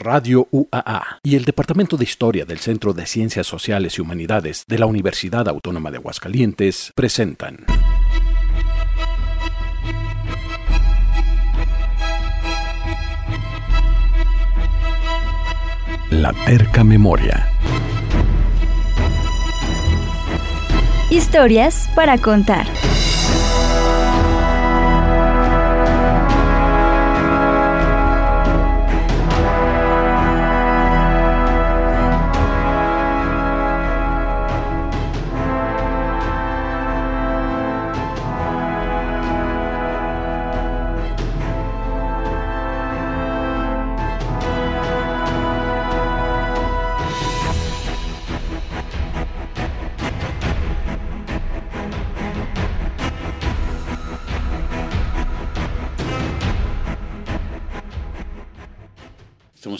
Radio UAA y el Departamento de Historia del Centro de Ciencias Sociales y Humanidades de la Universidad Autónoma de Aguascalientes presentan. La terca memoria. Historias para contar.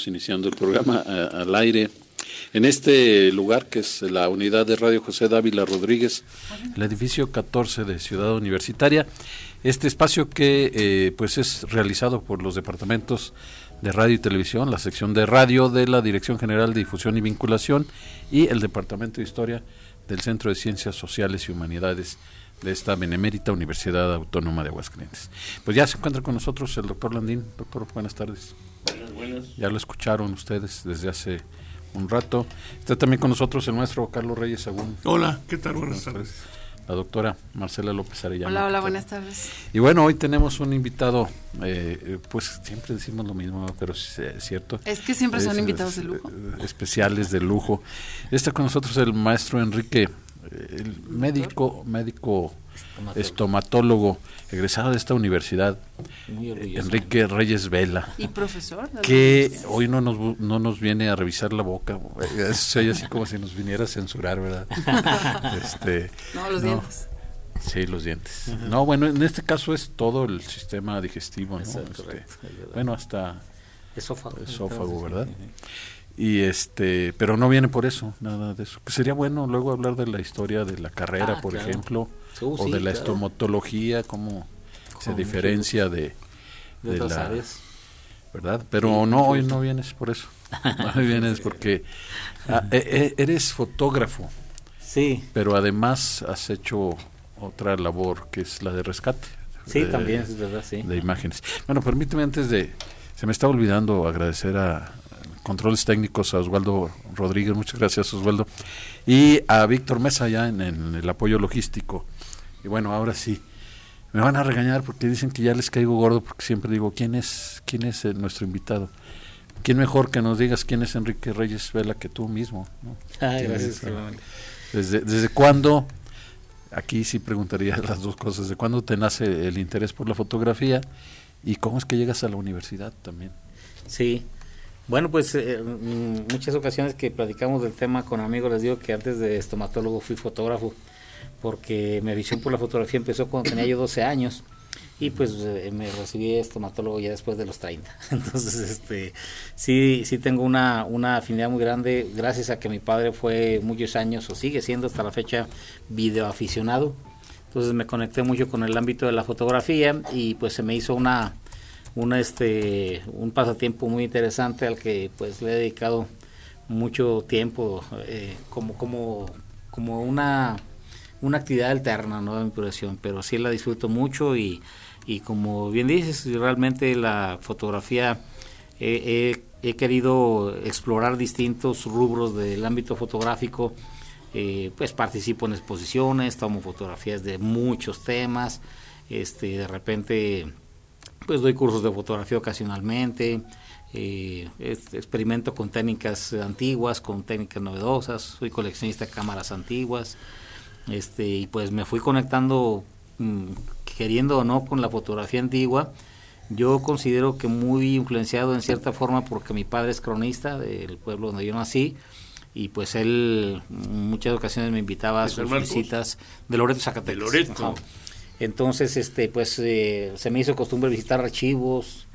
Iniciando el programa eh, al aire en este lugar que es la unidad de Radio José Dávila Rodríguez, el edificio 14 de Ciudad Universitaria. Este espacio que eh, pues es realizado por los departamentos de radio y televisión, la sección de radio de la Dirección General de Difusión y Vinculación y el Departamento de Historia del Centro de Ciencias Sociales y Humanidades de esta Benemérita Universidad Autónoma de Aguascalientes. Pues ya se encuentra con nosotros el doctor Landín. Doctor, buenas tardes. Ya lo escucharon ustedes desde hace un rato. Está también con nosotros el maestro Carlos Reyes Agún. Hola, ¿qué tal? Buenas, tardes. La doctora Marcela López Arellano. Hola, hola, buenas tardes. Y bueno, hoy tenemos un invitado, eh, pues siempre decimos lo mismo, pero es cierto. Es que siempre son invitados de lujo. Eh, especiales de lujo. Está con nosotros el maestro Enrique, eh, el médico, médico estomatólogo, egresado de esta universidad, Enrique Reyes Vela. Y profesor. Que hoy no nos, no nos viene a revisar la boca. Es así como si nos viniera a censurar, ¿verdad? este, no, los dientes. Sí, los dientes. No, bueno, en este caso es todo el sistema digestivo, ¿no? Este, bueno, hasta esófago, esófago ¿verdad? y este pero no viene por eso nada de eso que sería bueno luego hablar de la historia de la carrera ah, por ejemplo uh, o de la estomatología cómo se diferencia de, de, la verdad pero no hoy no vienes por eso. Hoy vienes porque ah, e, e, eres fotógrafo. Sí. Pero además has hecho otra labor que es la de rescate. Sí también es verdad sí. de imágenes. Bueno permíteme antes de se me está olvidando agradecer a controles técnicos a Osvaldo Rodríguez, muchas gracias Osvaldo, y a Víctor Mesa ya en, el apoyo logístico. Y bueno, ahora sí, me van a regañar porque dicen que ya les caigo gordo porque siempre digo, ¿quién es, quién es eh, nuestro invitado? ¿Quién mejor que nos digas quién es Enrique Reyes Vela que tú mismo? gracias. ¿Desde, ¿Desde cuándo? Aquí sí preguntaría las dos cosas. ¿De cuándo te nace el interés por la fotografía? ¿Y cómo es que llegas a la universidad también? Sí, bueno, pues eh, mm, muchas ocasiones que platicamos del tema con amigos les digo que antes de estomatólogo fui fotógrafo, porque mi visión por la fotografía empezó cuando tenía yo 12 años y pues eh, me recibí estomatólogo ya después de los 30. Entonces, este sí sí tengo una, una afinidad muy grande gracias a que mi padre fue muchos años o sigue siendo hasta la fecha videoaficionado. Entonces me conecté mucho con el ámbito de la fotografía y pues se me hizo una una este un pasatiempo muy interesante al que pues le he dedicado mucho tiempo eh, como como como una una actividad alterna no de mi profesión pero sí la disfruto mucho y, y como bien dices realmente la fotografía he querido explorar distintos rubros del ámbito fotográfico. Eh, pues participo en exposiciones tomo fotografías de muchos temas este de repente pues doy cursos de fotografía ocasionalmente, eh, experimento con técnicas antiguas, con técnicas novedosas, soy coleccionista de cámaras antiguas, este, y pues me fui conectando, mm, queriendo o no, con la fotografía antigua. Yo considero que muy influenciado en cierta forma porque mi padre es cronista del pueblo donde yo nací, y pues él en muchas ocasiones me invitaba a sus visitas de Loreto Zacatecas. De Loreto. Entonces, este, pues eh, se me hizo costumbre visitar archivos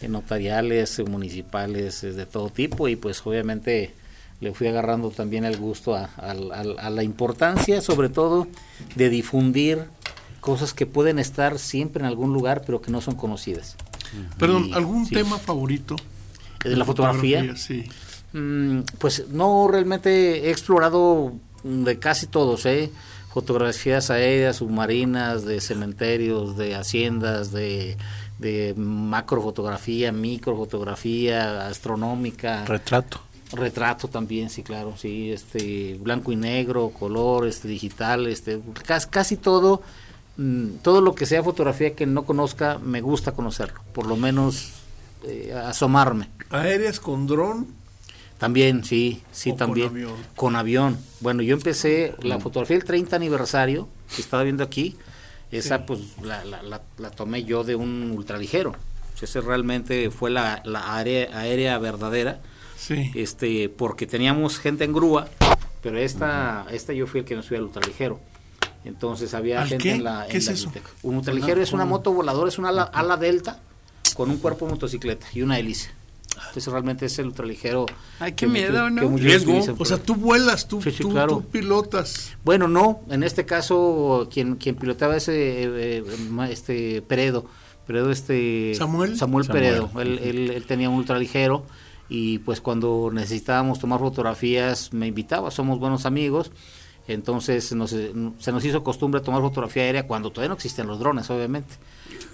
eh, notariales, eh, municipales, de todo tipo y pues obviamente le fui agarrando también el gusto a, la importancia, sobre todo, de difundir cosas que pueden estar siempre en algún lugar, pero que no son conocidas. Perdón, ¿algún tema favorito? de la fotografía. sí. Mm, pues no, realmente he explorado de casi todos, ¿eh? Fotografías aéreas, submarinas, de cementerios, de haciendas, de, de macrofotografía, microfotografía, astronómica. Retrato. Retrato también, sí, claro, sí, este, blanco y negro, color, este, digital, este, casi, casi todo, mm, todo lo que sea fotografía que no conozca, me gusta conocerlo, por lo menos eh, asomarme. ¿Aéreas con dron? También, sí, sí, ¿O con también. avión? Con avión. Bueno, yo empecé la fotografía del 30 aniversario, que estaba viendo aquí, esa pues la, la, la, la tomé yo de un ultraligero. Ese realmente fue la, la área aérea verdadera, Sí. este, porque teníamos gente en grúa, pero esta, esta yo fui el que no subía al ultraligero. Entonces había ¿Al gente qué? en la, ¿Qué en es la eso? Un ultraligero es una moto voladora, es una ala, ala delta con un cuerpo de motocicleta y una hélice. Entonces realmente es el ultraligero. Ay, qué que miedo, ¿no? muchos Riesgo. utilizan O sea, tú vuelas, tú, Sí, sí, tú, claro. tú pilotas. Bueno, no, en este caso quien quien pilotaba ese eh, eh, este Peredo, Peredo este ¿Samuel? Samuel, Samuel. Peredo, él, él, él tenía un ultraligero y pues cuando necesitábamos tomar fotografías me invitaba, somos buenos amigos. Entonces nos- se nos hizo costumbre tomar fotografía aérea cuando todavía no existían los drones, obviamente.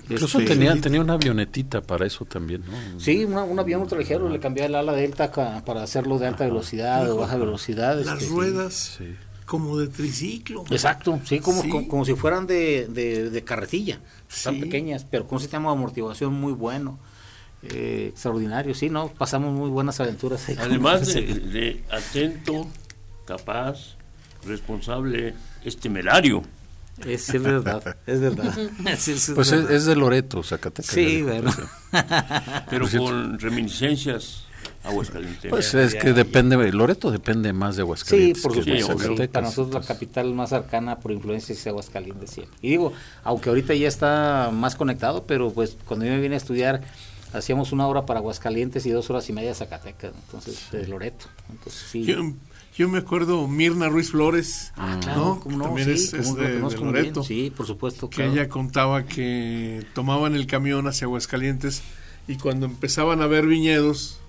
Incluso Este, tenía, tenía una avionetita para eso también, ¿no? Sí, una- un avión ultraligero, le cambié el ala delta ca- para hacerlo de alta velocidad o baja velocidad. Las este, ruedas Sí. como de triciclo. Exacto, sí, como, Sí. como, como si fueran de, de, de carretilla, tan Sí. pequeñas, pero con un sistema de amortiguación muy bueno, eh, extraordinario, sí, ¿no? Pasamos muy buenas aventuras ahí. Además de, de atento, capaz, responsable, es temerario. Es, es verdad, es verdad. Sí, sí, es Pues es, verdad. es de Loreto, Zacatecas. Sí, bueno. pero Por cierto. con reminiscencias aguascalienteñas. Pues es que depende, Loreto depende más de Sí, Aguascalientes. por que de supuesto. sí. Para nosotros la capital más cercana por influencia es Aguascalientes siempre. Y digo, aunque ahorita ya está más conectado, pero pues cuando yo me vine a estudiar hacíamos una hora para Aguascalientes y dos horas y media Zacatecas, entonces de Loreto. Entonces sí. Yo, yo me acuerdo Mirna Ruiz Flores, Ah, claro, ¿no? cómo no, También sí, es, de, bien, Loreto. Sí, por supuesto. que claro. ella contaba que tomaban el camión hacia Aguascalientes y cuando empezaban a ver viñedos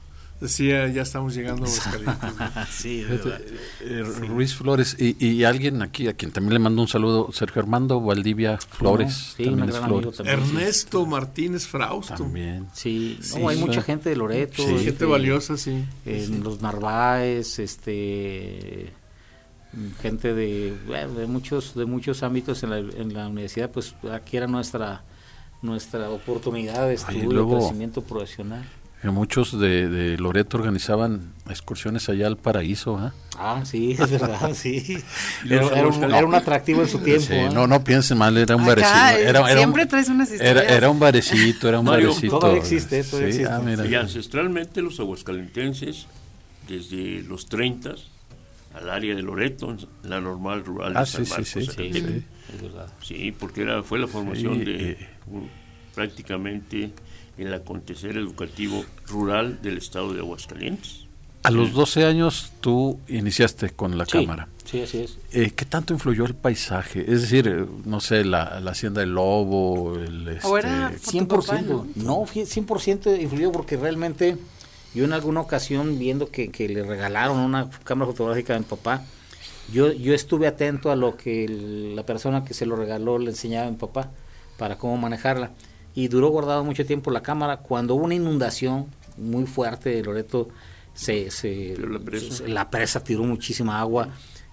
decía ya estamos llegando a Aguascalientes. sí, verdad. eh, Ruiz Flores y, y alguien aquí a quien también le mando un saludo, Sergio Armando Valdivia Flores, Sí, también un es gran amigo Flores. también. sí. Ernesto Martínez Frausto. También. Sí, Sí, no, hay sí. mucha gente de Loreto. Sí. este, Gente valiosa, sí. en los Narváez, este gente de, bueno, de muchos de muchos ámbitos en la, en la universidad, pues aquí era nuestra nuestra oportunidad de estudio, luego- crecimiento profesional. Que muchos de, de Loreto organizaban excursiones allá al paraíso. ¿ah? Ah, sí, es verdad, sí. Era, era un, era un atractivo en su tiempo. Sí, ¿eh? no, no piensen mal, era un Acá, barecito. eh, Era, era siempre un, traes unas era, historias. era un barecito, era un Mario, barecito. todavía existe, todavía Sí, existe. ah, mira. Y ancestralmente los aguascalentenses, desde los 30 al área de Loreto, en la normal rural Ah, de San sí, sí, Marcos, sí, sí. Es verdad. Sí, porque era, fue la formación Sí, de eh. un- prácticamente el acontecer educativo rural del estado de Aguascalientes. A los 12 años tú iniciaste con la Sí, cámara. Sí, así es. Eh, ¿Qué tanto influyó el paisaje? Es decir, eh, no sé, la, la hacienda del lobo, el... Este, O era- Por tu 100%, papá, ¿no? no, fí- 100% influyó porque realmente yo en alguna ocasión viendo que, que le regalaron una cámara fotográfica a mi papá, yo, yo estuve atento a lo que el- la persona que se lo regaló le enseñaba a mi papá para cómo manejarla. Y duró guardado mucho tiempo la cámara. Cuando hubo una inundación muy fuerte de Loreto, se, se- la presa. se- la presa tiró muchísima agua.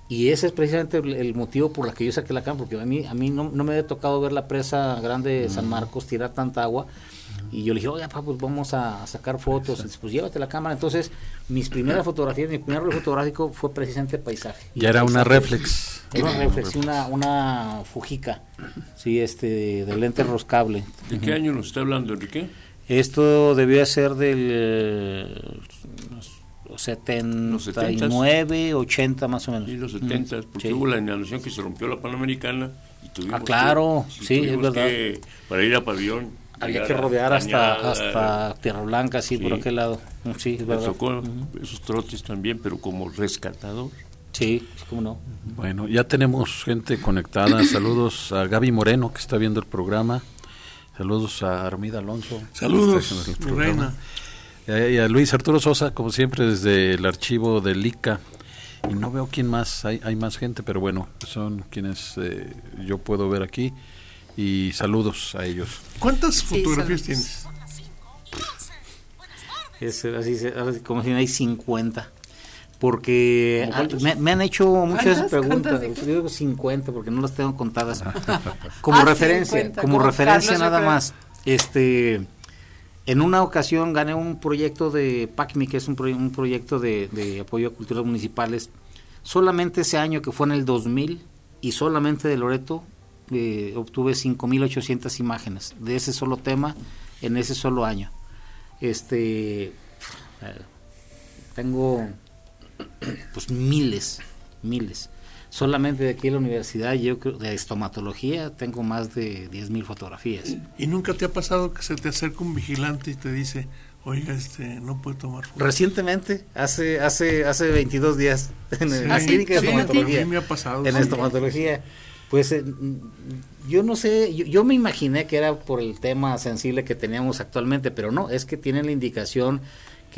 Y ese es precisamente el, el motivo por la que yo saqué la cámara, porque a mí, a mí no, no me había tocado ver la presa grande de San Marcos tirar tanta agua. Y yo le dije, oye, papá, pues vamos a sacar fotos. Y dice, pues llévate la cámara. Entonces, mis primeras fotografías, mi primer rol fotográfico fue precisamente paisaje. ya era una reflex. Era una reflex, una, una Fujica, sí, este, de lente roscable. ¿De qué año nos está hablando, Enrique? Esto debió ser del eh, 79, 80 más o menos. Sí, los 70, porque Sí. hubo la inundación que se rompió la Panamericana y tuvimos Ah, claro, que, sí, es verdad. que, para ir a pabellón. Había que rodear hasta, Cañada, hasta Tierra Blanca, sí, por aquel lado. Mm, Sí, es Me verdad. tocó esos trotes también, pero como rescatador. Sí, cómo no. Bueno, ya tenemos gente conectada. Saludos a Gaby Moreno, que está viendo el programa. Saludos a Armida Alonso. Saludos, haciendo Y a Luis Arturo Sosa, como siempre, desde el archivo del ICA. Y no veo quién más, hay, hay más gente, pero bueno, son quienes eh, yo puedo ver aquí. Y saludos a ellos. ¿Cuántas Sí, fotografías saludos. tienes? Es, así, como si hay 50. Porque ¿Cómo ah, me, me han hecho muchas ¿Cuántas? preguntas. ¿Cuántas Yo digo 50 porque no las tengo contadas. Como Ah, referencia, 50, como como referencia Carlos, yo nada más. Este, en una ocasión gané un proyecto de PACMI, que es un, proye- un proyecto de, de apoyo a culturas municipales. Solamente ese año, que fue en el 2000, y solamente de Loreto, eh, obtuve 5.800 imágenes de ese solo tema en ese solo año. Este, eh, tengo pues miles, miles. Solamente de aquí en la universidad, yo creo, de estomatología, tengo más de 10.000 fotografías. ¿Y nunca te ha pasado que se te acerca un vigilante y te dice, oiga, este, no puede tomar fotos? Recientemente, hace hace hace 22 días, en Sí, la clínica de estomatología. a me ha pasado. en sí. estomatología. Pues eh, yo no sé, yo, yo me imaginé que era por el tema sensible que teníamos actualmente, pero no, es que tienen la indicación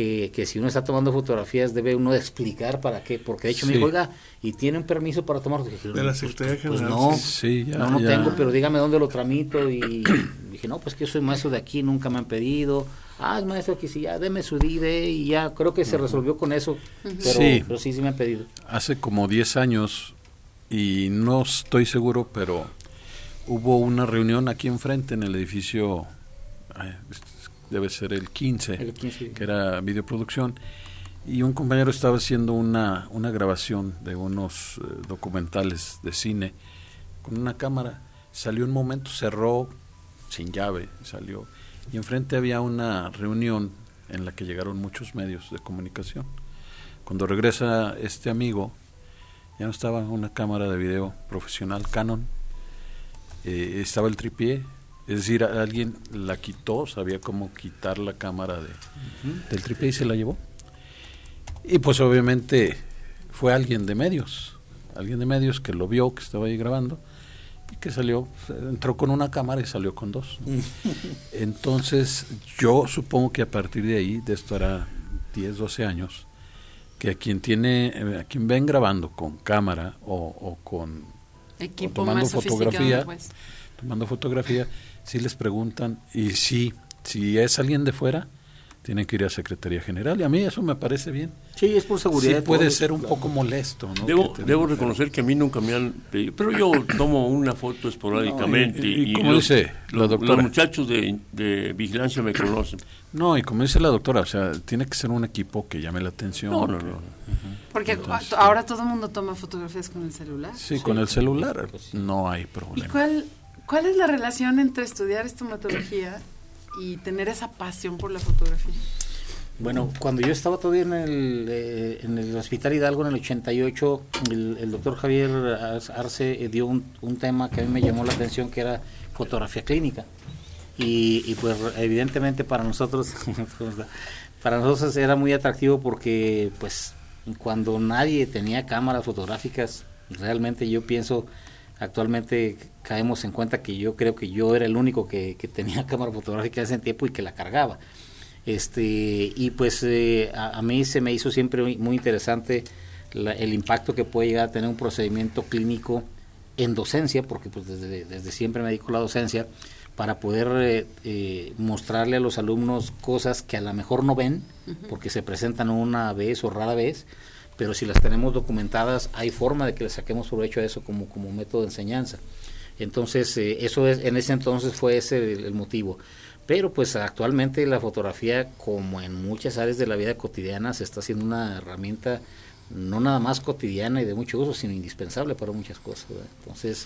que, que si uno está tomando fotografías debe uno explicar para qué, porque de hecho me dijo, oiga, ¿y tiene un permiso para tomar? Dije, De la "Pues, Secretaría pues, General, no, Sí, ya, no, no ya. tengo, pero dígame dónde lo tramito y dije, no, pues que yo soy maestro de aquí, nunca me han pedido. Ah, es maestro aquí, sí, ya, deme su ID y ya, creo que se resolvió con eso, pero Sí. pero sí, sí me han pedido. Hace como 10 años, y no estoy seguro, pero hubo una reunión aquí enfrente en el edificio, ay, debe ser el 15, El 15. que era videoproducción, y un compañero estaba haciendo una, una grabación de unos eh, documentales de cine con una cámara. Salió un momento, cerró sin llave, salió. Y enfrente había una reunión en la que llegaron muchos medios de comunicación. Cuando regresa este amigo, ya no estaba una cámara de video profesional Canon, eh, estaba el tripié, es decir, alguien la quitó, sabía cómo quitar la cámara de, del tripié y se la llevó. Y pues obviamente fue alguien de medios, alguien de medios que lo vio, que estaba ahí grabando, y que salió, entró con una cámara y salió con dos. ¿no? Entonces yo supongo que a partir de ahí, de esto era 10, 12 años, que a quien tiene, eh, a quien ven grabando con cámara o, o con Equipo tomando más sofisticado, fotografía, pues. tomando fotografía, si les preguntan, y sí, si es alguien de fuera, tienen que ir a Secretaría General, y a mí eso me parece bien. Sí, es por seguridad. Sí de puede ser un claro. poco molesto, ¿no? Debo, Que debo reconocer que a mí nunca me han pedido, pero yo tomo una foto esporádicamente. No, y- y como los, dice la los- doctora. Los muchachos de, de vigilancia me conocen. No, y como dice la doctora, o sea, tiene que ser un equipo que llame la atención. No, no, que- no. Porque Entonces, ahora todo el mundo toma fotografías con el celular. Sí, con el celular Pues no hay ¿Y problema. cuál, cuál es la relación entre estudiar estomatología y tener esa pasión por la fotografía? Bueno, cuando yo estaba todavía en el, eh, Hospital Hidalgo en el 88, el, doctor Javier Arce eh, dio un, un tema que a mí me llamó la atención, que era fotografía clínica. Y, y pues evidentemente para nosotros, para nosotros era muy atractivo porque pues cuando nadie tenía cámaras fotográficas, realmente yo pienso, actualmente caemos en cuenta que yo creo que yo era el único que, que tenía cámara fotográfica en ese tiempo y que la cargaba. Este, y pues eh, a, a mí se me hizo siempre muy, interesante la- el impacto que puede llegar a tener un procedimiento clínico en docencia, porque pues desde, desde siempre me dedico a la docencia, para poder eh, eh, mostrarle a los alumnos cosas que a lo mejor no ven, porque se presentan una vez o rara vez, pero si las tenemos documentadas, hay forma de que le saquemos provecho a eso como, como método de enseñanza. Entonces, eh, eso es, en ese entonces fue ese el, motivo. Pero pues actualmente la fotografía, como en muchas áreas de la vida cotidiana, se está haciendo una herramienta no nada más cotidiana y de mucho uso, sino indispensable para muchas cosas. Entonces,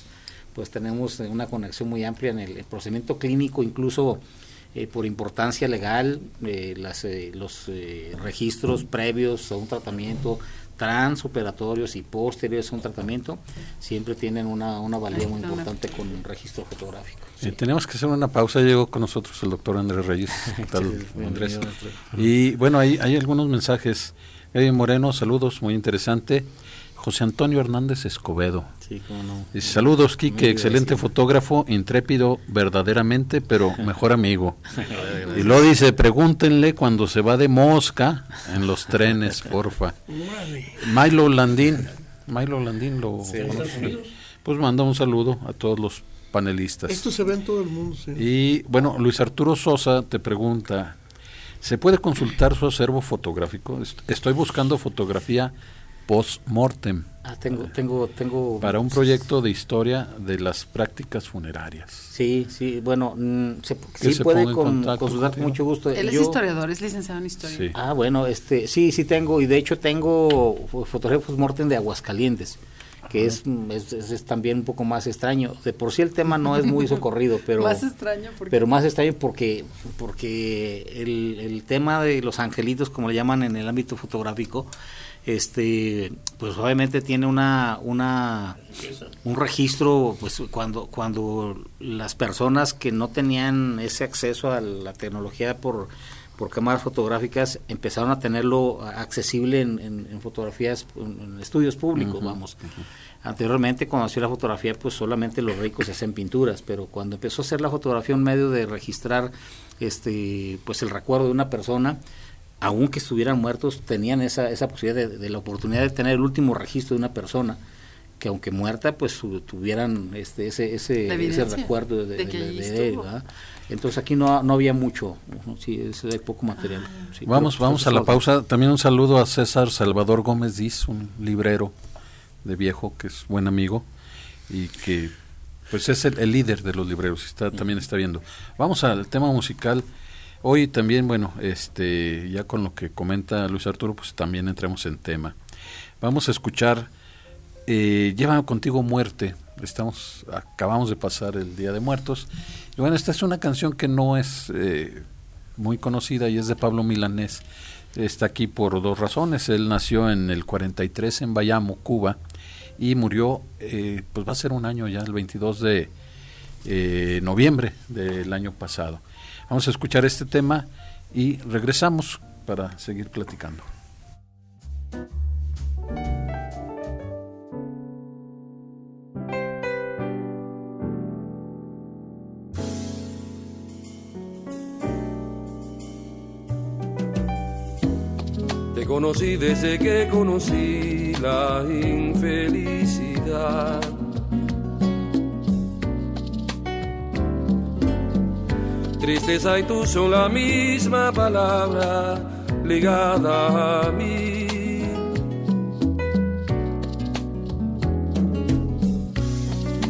pues tenemos una conexión muy amplia en el, procedimiento clínico, incluso eh, por importancia legal, eh, las, eh, los registros previos a un tratamiento, transoperatorios y posteriores a un tratamiento, siempre tienen una, una valía muy importante con un registro fotográfico. Eh, tenemos que hacer una pausa. Llegó con nosotros el doctor Andrés Reyes. ¿Qué tal, Andrés? Y bueno, hay, hay algunos mensajes. Eddie Moreno, saludos, muy interesante. José Antonio Hernández Escobedo. Sí, cómo no. Dice, Saludos, Quique, excelente gracias. fotógrafo, intrépido verdaderamente, pero mejor amigo. y luego dice, pregúntenle cuando se va de mosca en los trenes, porfa. Milo Landín, Milo Landín lo conoce. Pues manda un saludo a todos los panelistas. Esto se ve en todo el mundo, sí. Y bueno, Luis Arturo Sosa te pregunta, ¿se puede consultar su acervo fotográfico? Est- Estoy buscando fotografía post-mortem Ah, tengo, tengo, tengo. para un proyecto de historia de las prácticas funerarias. Sí, sí, bueno, mm, se, sí se puede con, con mucho gusto. Él es Yo- historiador, es licenciado en historia. Sí. Ah, bueno, este, sí, sí tengo, y de hecho tengo fo- fotografía post-mortem de Aguascalientes, que es, mm, es, es- es también un poco más extraño. De por sí el tema no es muy socorrido, pero... Más extraño porque pero más extraño porque porque el, el tema de los angelitos como le llaman en el ámbito fotográfico este pues obviamente tiene una una un registro pues cuando cuando las personas que no tenían ese acceso a la tecnología por por cámaras fotográficas empezaron a tenerlo accesible en, en- en fotografías en, en estudios públicos vamos. Anteriormente, cuando hacía la fotografía, pues solamente los ricos hacían pinturas, pero cuando empezó a hacer la fotografía un medio de registrar este pues el recuerdo de una persona, aunque estuvieran muertos, tenían esa, esa posibilidad de, de la oportunidad de tener el último registro de una persona, que aunque muerta, pues su- tuvieran este ese, ese, ese recuerdo de, de que de- allí de él. Entonces aquí no, no había mucho, ¿no? sí, es- hay poco material. sí, Vamos, vamos a la pausa. También un saludo a César Salvador Gómez Diz, un librero de viejo que es buen amigo y que pues es el, el líder de los libreros. Está, también está viendo. Vamos al tema musical. Hoy también, bueno, este, ya con lo que comenta Luis Arturo, pues también entremos en tema. Vamos a escuchar eh, Lleva contigo muerte. Estamos, acabamos de pasar el Día de Muertos. Y bueno, esta es una canción que no es eh, muy conocida y es de Pablo Milanés. Está aquí por dos razones. Él nació en el 43 en Bayamo, Cuba, y murió, eh, pues va a ser un año ya, el 22 de eh, noviembre del año pasado. Vamos a escuchar este tema y regresamos para seguir platicando. Te conocí desde que conocí la infelicidad. Tristeza y tú son la misma palabra ligada a mí.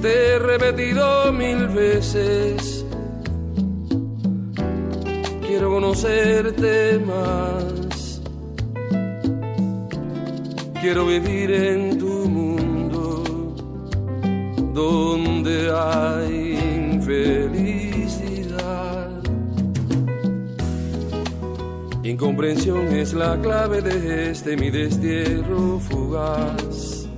Te he repetido mil veces, quiero conocerte más. Quiero vivir en tu mundo donde hay infelicidad. Incomprensión es la clave de este mi destierro fugaz.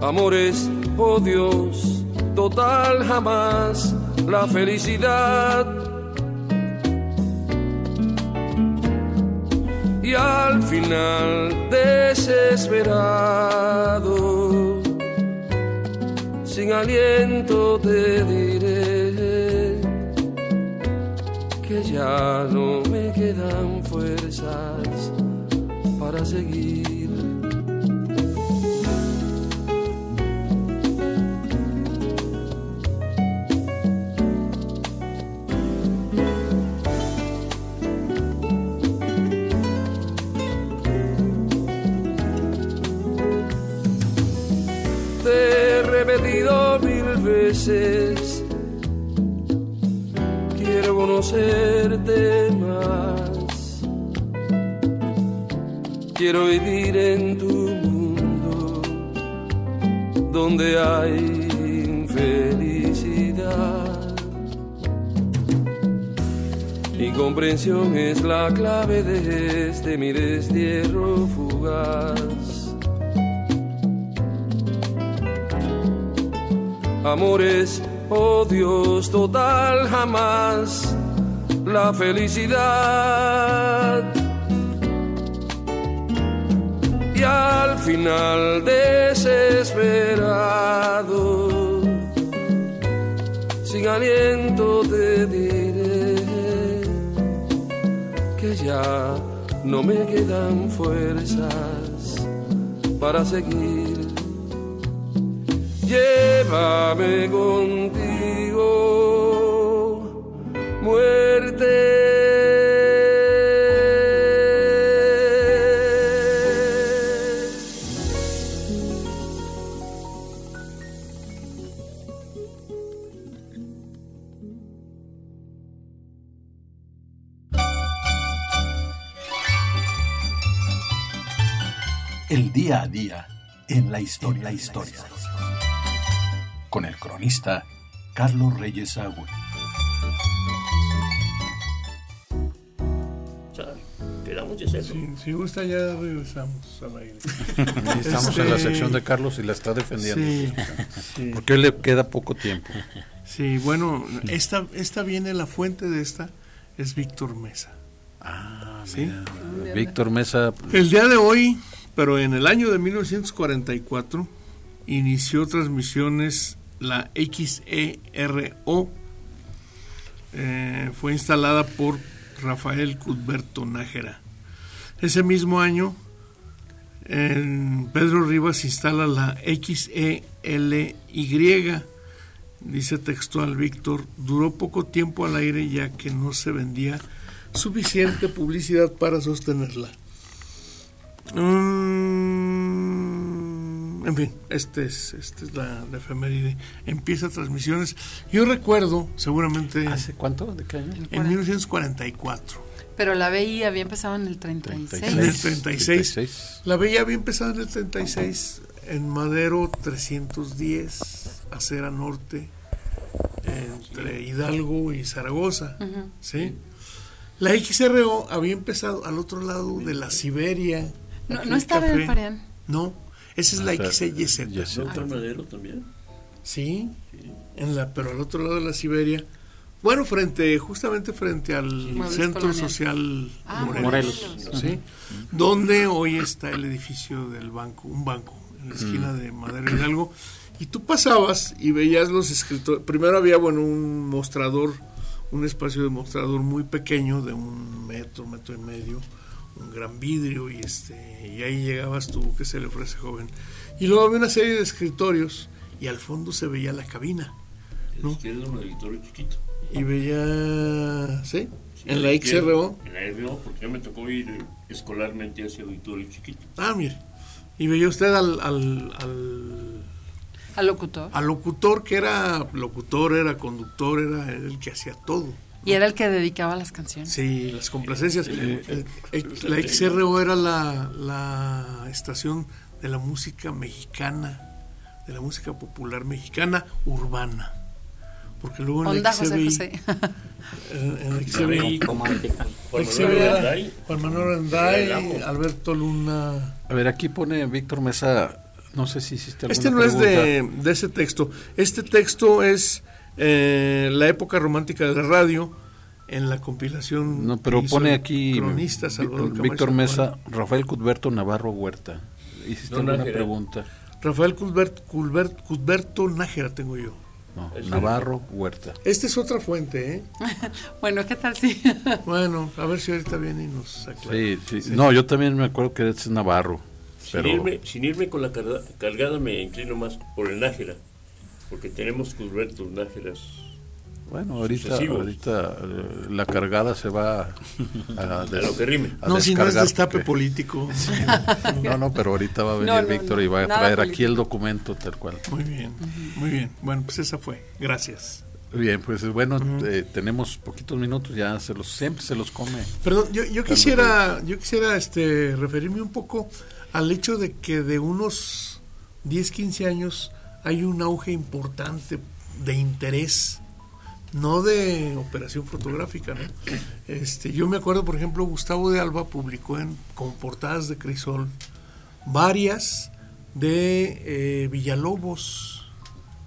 Amores, oh Dios, total jamás la felicidad y al final desesperado, sin aliento te diré ya no me quedan fuerzas para seguir. Te repetido mil veces, conocerte más. Quiero vivir en tu mundo donde hay infelicidad. Incomprensión es la clave de este mi destierro fugaz. Amores, oh Dios total, jamás la felicidad y al final desesperado, sin aliento te diré que ya no me quedan fuerzas para seguir. Llévame contigo. El día a día en la historia. la historia. Con el cronista Carlos Reyes Agüe. Si, si gusta ya regresamos al aire. Estamos en la Este, sección de Carlos y la está defendiendo. Sí, sí. Porque hoy le queda poco tiempo. Sí, bueno, esta, esta viene, la fuente de esta es Víctor Mesa. Ah, ¿Sí? mira. Víctor Mesa, El día de hoy, pero en el año de 1944, inició transmisiones la XERO. Eh, fue instalada por Rafael Cudberto Nájera. Ese mismo año, en Pedro Rivas instala la XELY. Dice textual Víctor, duró poco tiempo al aire ya que no se vendía suficiente publicidad para sostenerla. Mm, en fin, este es, esta es la, la efeméride. Empieza transmisiones. Yo recuerdo, seguramente, ¿hace cuánto? ¿De qué año? en 1944. Pero la BI había empezado en el 36. En el 36. La veía había empezado en el 36 en Madero 310, Acera Norte, entre Hidalgo y Zaragoza. Ujú. ¿sí? La XRO había empezado al otro lado de la Siberia. No, no estaba en Café. el Parián. No, esa es la O sea, XYZ. YZ. ¿Otro madero también? Sí, en la, pero al otro lado de la Siberia. Bueno, frente, justamente frente al Muebles Centro Colonial. Social Ah, Morelos, Morelos. ¿sí? donde hoy está el edificio del banco, un banco, en la esquina de Madero Hidalgo. Y tú pasabas y veías los escritores. Primero había, bueno, un mostrador, un espacio de mostrador muy pequeño, de un metro, metro y medio, un gran vidrio, y este y ahí llegabas tú, que se le ofrece joven. Y luego había una serie de escritorios, y al fondo se veía la cabina. El ¿No? izquierdo, un auditorio chiquito. Y veía, ¿sí? Sí, en la XRO. En la XRO, porque yo me tocó ir eh, escolarmente a ese auditorio chiquito. Ah, mire. Y veía usted al, al, al, Al locutor. al locutor que era locutor, era conductor, era el que hacía todo. Y era el que dedicaba las canciones. Sí, las complacencias. Eh, eh, la XRO era la, la estación de la música mexicana, de la música popular mexicana urbana. Porque luego en la Onda José José. en, en la XBI, vi Romántica. Juan XBI Manuel era Arday, Juan Manuel Anday. Alberto Luna. A ver, aquí pone Víctor Mesa, no sé si hiciste alguna Este no es pregunta. de, de ese texto. Este texto es eh, la época romántica de la radio en la compilación. No, pero que hizo pone aquí cronista Salvador Víctor, Camacho Víctor Mesa. Rafael Cudberto Navarro Huerta. ¿Hiciste No, alguna Nájera. pregunta? Rafael Cudbert, Cudbert- Cudberto Nájera tengo yo. No, Es Navarro Huerta. Esta es otra fuente, ¿eh? Bueno, ¿qué tal si? Bueno, a ver si ahorita viene y nos aclara. Sí, sí. No, yo también me acuerdo que es Navarro. Sin, Pero irme, sin irme con la carga- cargada me inclino más por el Nájera, porque tenemos Cusbertos Nájeras. Bueno, ahorita, ahorita eh, la cargada se va a, A lo que rime. a no, si no es destape porque- político. No, no, pero ahorita va a venir No, no, Víctor no, y va a traer aquí político. el documento tal cual. Muy bien, muy bien. Bueno, pues esa fue. Gracias. Bien, pues bueno, eh, tenemos poquitos minutos, ya se los siempre se los come. Perdón, yo, yo quisiera, yo quisiera este, referirme un poco al hecho de que de unos 10, 15 años hay un auge importante de interés, no de operación fotográfica. ¿no? Este, yo me acuerdo, por ejemplo, Gustavo de Alba publicó en, con portadas de Crisol varias de eh, Villalobos,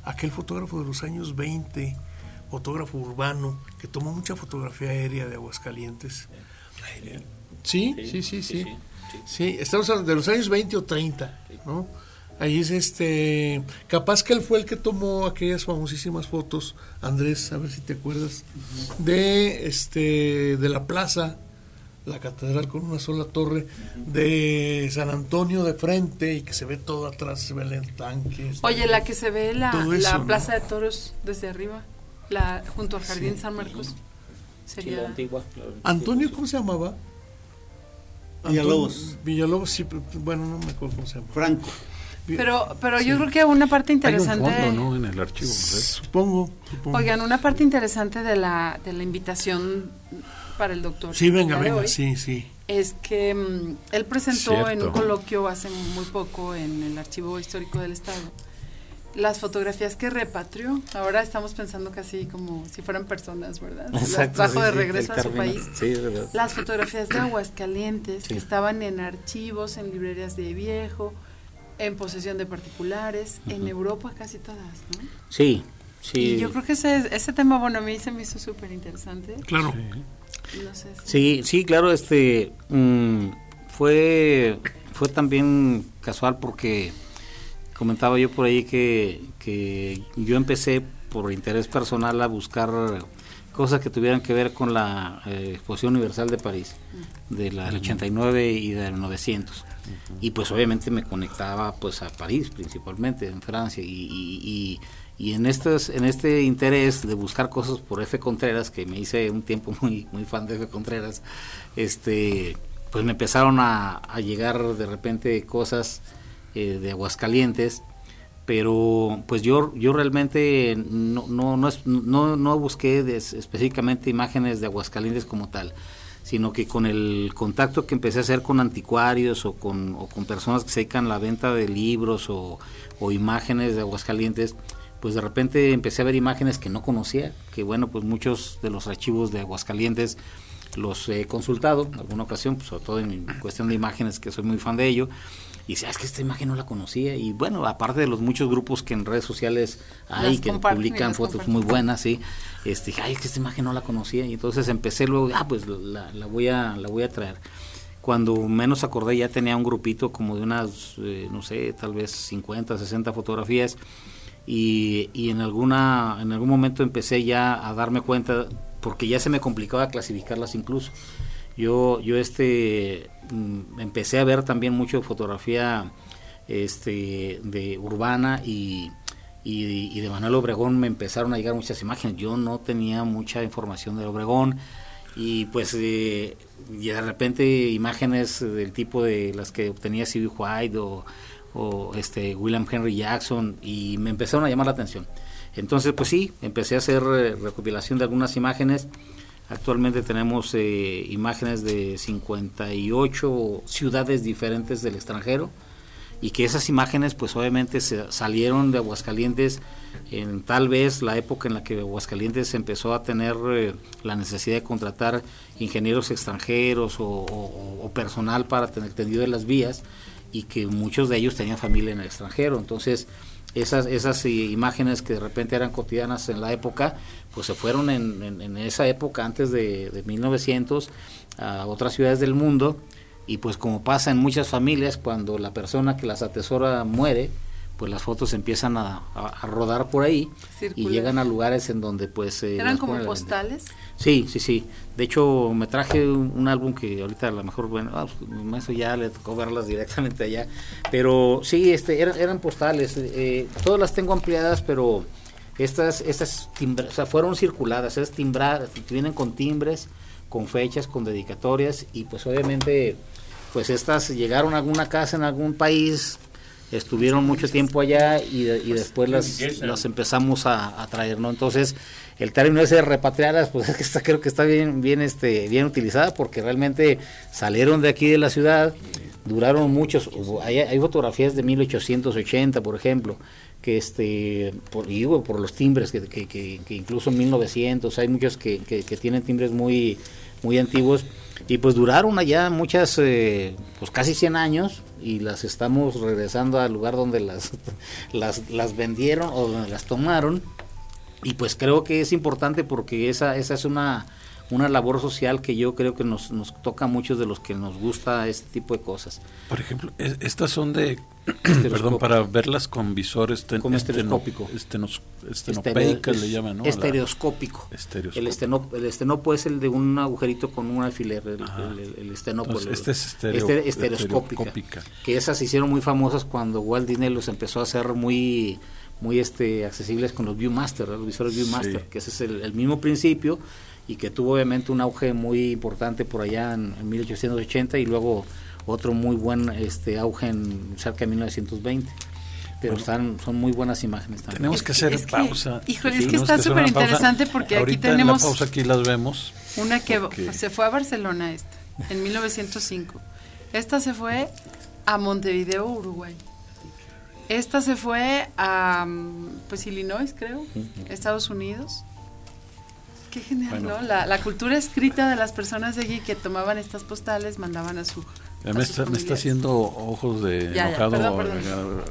aquel fotógrafo de los años 20, fotógrafo urbano, que tomó mucha fotografía aérea de Aguascalientes. Sí, sí, sí, sí. Sí, estamos hablando de los años 20 o 30, ¿no? Ahí es este, capaz que él fue el que tomó aquellas famosísimas fotos, Andrés, a ver si te acuerdas, de este de la plaza, la catedral con una sola torre, de San Antonio de frente y que se ve todo atrás, se ve el tanque. Oye, la que se ve la, la. Plaza de Toros desde arriba, la junto al Jardín San Marcos. La Sería antigua, claro. Antonio, ¿cómo se llamaba? Villalobos. Antonio- Villalobos, sí, pero, bueno, no me acuerdo cómo se llama. Franco. Pero, pero yo creo que una parte Hay un interesante. fondo, ¿no? En el archivo. Supongo, supongo. Oigan, una parte interesante de la, de la invitación para el doctor. sí, venga, venga, hoy sí, sí. Es que mm, él presentó en Cierto. un coloquio hace muy poco en el Archivo Histórico del Estado las fotografías que repatrió. Ahora estamos pensando casi como si fueran personas, ¿verdad? Las Exacto, trajo sí, de sí, regreso el a su término. país. Sí, es verdad. Las fotografías de Aguascalientes Sí. que estaban en archivos, en librerías de viejo, en posesión de particulares, en Europa casi todas, ¿no? Sí, sí. Y yo creo que ese, ese tema, bueno, a mí se me hizo súper interesante. Claro. No sé si- Sí, sí, claro, este mm, fue fue también casual porque comentaba yo por ahí que, que yo empecé por interés personal a buscar cosas que tuvieran que ver con la eh, Exposición Universal de París, de la del 89 y del 900. Y pues obviamente me conectaba pues a París principalmente, en Francia, y, y, y- en, estos, en este interés de buscar cosas por F. Contreras, que me hice un tiempo muy, muy fan de F. Contreras, este, pues me empezaron a, a llegar de repente cosas eh, de Aguascalientes, pero pues yo yo realmente no no no, busqué específicamente imágenes de Aguascalientes como tal sino que con el contacto que empecé a hacer con anticuarios o con, o con personas que se dedican a la venta de libros o, o imágenes de Aguascalientes, pues de repente empecé a ver imágenes que no conocía, que bueno, pues muchos de los archivos de Aguascalientes los he consultado en alguna ocasión, pues sobre todo en cuestión de imágenes, que soy muy fan de ello, y decía, "Ah, es que esta imagen no la conocía, y bueno, aparte de los muchos grupos que en redes sociales hay, que publican fotos comparten. muy buenas, sí, este, dije, ay, es que esta imagen no la conocía, y entonces empecé luego, ah, pues la, la voy a, la voy a traer. Cuando menos acordé ya tenía un grupito como de unas, eh, no sé, tal vez 50, 60 fotografías, y, y en alguna en algún momento empecé ya a darme cuenta porque ya se me complicaba clasificarlas incluso yo yo este mm, empecé a ver también mucho fotografía este de urbana y y, de Manuel Obregón me empezaron a llegar muchas imágenes yo no tenía mucha información de Obregón y pues eh, y de repente imágenes del tipo de las que obtenía C.B. White o, o este William Henry Jackson y me empezaron a llamar la atención. Entonces, pues sí, empecé a hacer eh, recopilación de algunas imágenes. Actualmente tenemos eh, imágenes de 58 ciudades diferentes del extranjero y que esas imágenes pues obviamente salieron de Aguascalientes en tal vez la época en la que Aguascalientes empezó a tener eh, la necesidad de contratar ingenieros extranjeros o personal para tener tendido de las vías y que muchos de ellos tenían familia en el extranjero entonces esas esas imágenes que de repente eran cotidianas en la época pues se fueron en esa época antes de, de 1900 a otras ciudades del mundo. Y pues como pasa en muchas familias, cuando la persona que las atesora muere, pues las fotos empiezan a, a- a rodar por ahí y llegan a lugares en donde pues... eh, ¿Eran como postales? Sí, sí, sí. De hecho, me traje un, un álbum que ahorita a lo mejor, bueno, ah, pues, eso ya le tocó verlas directamente allá. Pero sí, este, eran, eran postales. eh, todas las tengo ampliadas, pero estas, estas timbra- o sea, fueron circuladas, es timbradas, vienen con timbres, con fechas, con dedicatorias y pues obviamente, pues estas llegaron a alguna casa en algún país, estuvieron mucho tiempo allá y, de- y después las, las empezamos a, a traer, ¿no? Entonces, el término ese de repatriarlas, pues es que está, creo que está bien, bien, este, bien utilizada porque realmente salieron de aquí de la ciudad, duraron muchos, hay, hay fotografías de 1880, por ejemplo, que este, por, y digo, por los timbres, que, que, que- que incluso en 1900, hay muchos que, que, que tienen timbres muy, muy antiguos, y pues duraron allá muchas, eh, pues casi 100 años, y las estamos regresando al lugar donde las, las, las vendieron o donde las tomaron, y pues creo que es importante porque esa, esa es una, una labor social que yo creo que nos, nos toca a muchos de los que nos gusta este tipo de cosas. Por ejemplo, es- estas son de, perdón, para verlas con visor este, Con estereoscópico. estenos- le llaman, ¿no? Estereoscópico. Estereoscópico. El, esteno, el estenopo es el de un agujerito con un alfiler, el, el, el- estenopo. Entonces, este es estereo- este- estereoscópica. estereoscópica. Que esas se hicieron muy famosas cuando Walt Disney los empezó a hacer muy muy este accesibles con los Viewmaster, los visores Viewmaster, Sí. que ese es el, el mismo principio y que tuvo obviamente un auge muy importante por allá en, en 1880 y luego otro muy buen este auge en cerca de 1920. Pero están son muy buenas imágenes también. Tenemos Es que que- hacer es que- pausa. híjole, es que está súper interesante porque aquí Ahorita tenemos- En la pausa aquí las vemos. Una que se fue a Barcelona esta, en 1905. Esta se fue a Montevideo, Uruguay. Esta se fue a pues Illinois, creo, Estados Unidos. Qué genial, Bueno. ¿no? La, la cultura escrita de las personas de allí que tomaban estas postales mandaban a su me está, me está familiares. haciendo ojos de Ya, ya, enojado perdón, perdón.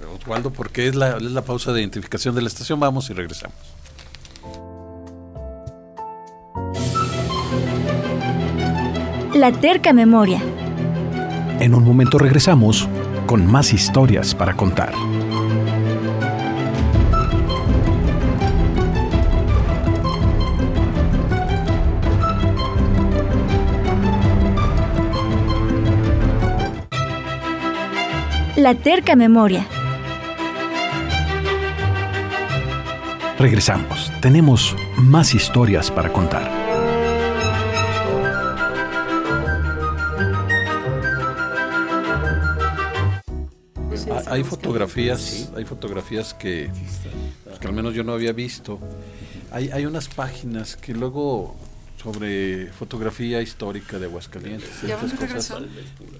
eh, Osvaldo porque es la, es la pausa de identificación de la estación. Vamos y regresamos. La terca memoria. En un momento regresamos con más historias para contar. La terca memoria. Regresamos. Tenemos más historias para contar. Ah, hay fotografías, hay fotografías que, que al menos yo no había visto. Hay, hay unas páginas que luego sobre fotografía histórica de Aguascalientes. ¿Ya regreso? cosas.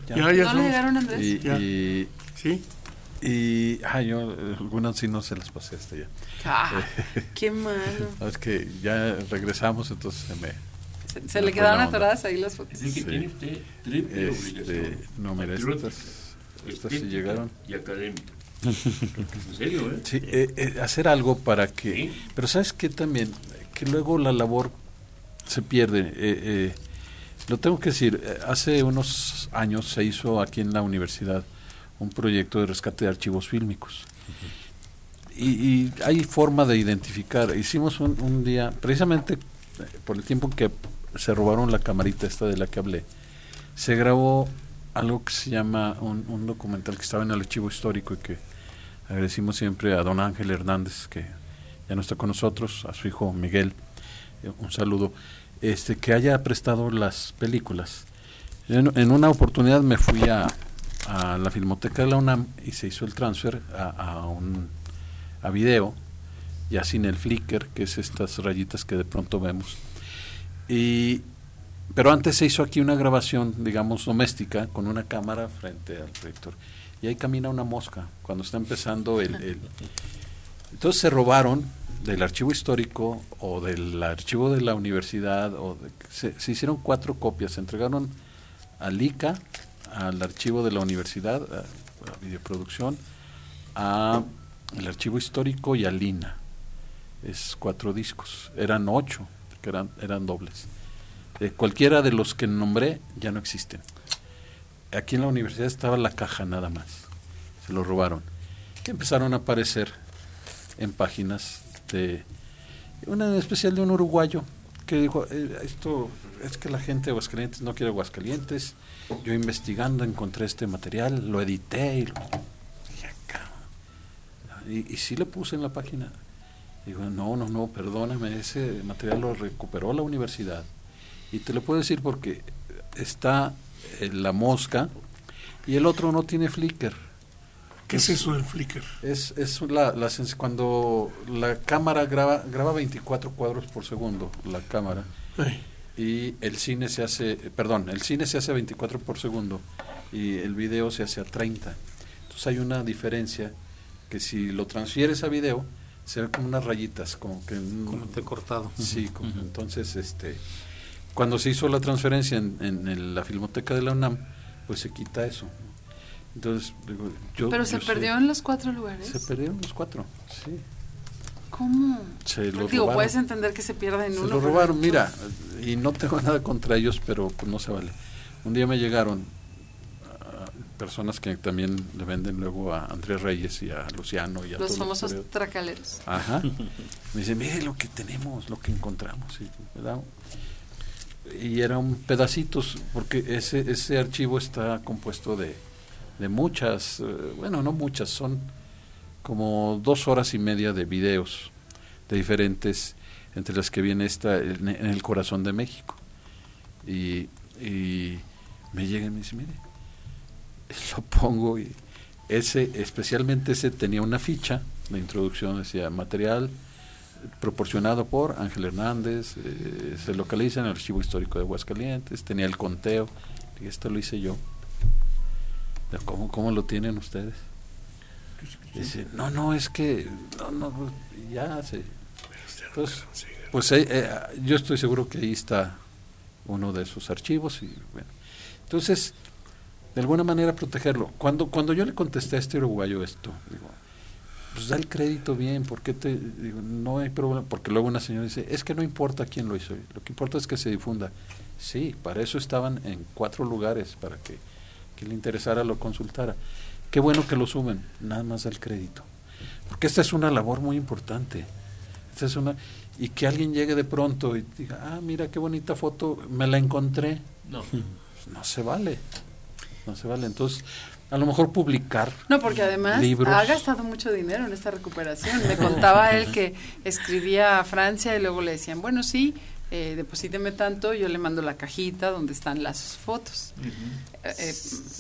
Ya, ya ¿No le llegaron, Andrés? Y, Ya. y, Sí. y- ah, yo eh, algunas sí no se las pasé hasta allá. Ah, qué malo. Es que ya regresamos, entonces se me... Se, se le quedaron atoradas ahí las fotos. Es que Sí. tiene usted triple Este, no, mira, estas, estas sí llegaron. Y académica. en serio, ¿eh? Sí, eh, eh, hacer algo para que... Sí. Pero ¿sabes qué también? Que luego la labor se pierde. eh, eh, lo tengo que decir, hace unos años se hizo aquí en la universidad un proyecto de rescate de archivos fílmicos. Y, y hay forma de identificar. Hicimos un, un día, precisamente eh, por el tiempo que se robaron la camarita esta de la que hablé, se grabó algo que se llama un, un documental que estaba en el archivo histórico y que agradecimos siempre a don Ángel Hernández, que ya no está con nosotros, a su hijo Miguel, un saludo, este que haya prestado las películas. En, una oportunidad me fui a, a la Filmoteca de la UNAM y se hizo el transfer a, a un a video, ya sin el flicker, que es estas rayitas que de pronto vemos. Y pero antes se hizo aquí una grabación, digamos, doméstica, con una cámara frente al proyector. Y ahí camina una mosca cuando está empezando el... el- Entonces se robaron del archivo histórico o del archivo de la universidad, o de- se, hicieron cuatro copias, se entregaron al ICA, al archivo de la universidad, a, a videoproducción, a el archivo histórico y al INA. Es cuatro discos, eran ocho, que eran, eran dobles. Eh, cualquiera de los que nombré ya no existen. Aquí en la universidad estaba la caja nada más. Se lo robaron. Y empezaron a aparecer en páginas de una especial de un uruguayo que dijo "Eh, esto es que la gente de Aguascalientes no quiere Aguascalientes. Yo investigando encontré este material, lo edité y lo "Ah, cabrón". y, y sí le puse en la página. Digo, no, no, no, perdóname, ese material lo recuperó la universidad. Y te lo puedo decir porque está eh, la mosca y el otro no tiene flicker. ¿Qué es eso del Flickr? Es, es la, la cuando la cámara graba, graba 24 cuadros por segundo, la cámara, Ay, y el cine se hace, perdón, el cine se hace a 24 por segundo y el video se hace a 30. Entonces hay una diferencia que si lo transfieres a video, se ve como unas rayitas, como que... Como cortado. Sí, como- entonces, este, cuando se hizo la transferencia en, en la filmoteca de la UNAM, pues se quita eso. Entonces, digo, yo, Pero se sé- perdió en los cuatro lugares. Se perdieron los cuatro, sí. ¿Cómo? Se lo Digo, robaron. puedes entender que se pierden Se uno. lo pero robaron, mira, y no tengo nada contra ellos, pero pues no se vale. Un día me llegaron ah, personas que también le venden luego a Andrés Reyes y a Luciano y a Los famosos periodistas. tracaleros. Ajá. Me dice, mire lo que tenemos, lo que encontramos. Y, y eran pedacitos, porque ese, ese archivo está compuesto de, de muchas, eh, bueno, no muchas, son como dos horas y media de videos de diferentes, entre las que viene esta en, el corazón de México. Y, y me llega y me dice, mire, lo pongo y ese, especialmente ese tenía una ficha de introducción, decía material proporcionado por Ángel Hernández, eh, se localiza en el Archivo Histórico de Aguascalientes, tenía el conteo, y esto lo hice yo. ¿Cómo, cómo lo tienen ustedes? Dice, no, no, es que, no, no, ya se... Pues, pues eh, eh, yo estoy seguro que ahí está uno de esos archivos y bueno. Entonces, de alguna manera protegerlo. Cuando, cuando yo le contesté a este uruguayo esto, digo, pues da el crédito bien, porque te digo, no hay problema, porque luego una señora dice, es que no importa quién lo hizo, lo que importa es que se difunda. Sí, para eso estaban en cuatro lugares, para que, que le interesara lo consultara. Qué bueno que lo suben, nada más da el crédito. Porque esta es una labor muy importante. Esta es una y que alguien llegue de pronto y diga, ah, mira qué bonita foto, me la encontré. No. No se vale. No se vale. Entonces, a lo mejor publicar No, porque además libros. ha gastado mucho dinero en esta recuperación. Me contaba él que escribía a Francia y luego le decían, bueno, sí, eh, deposíteme tanto, yo le mando la cajita donde están las fotos. Eh, eh,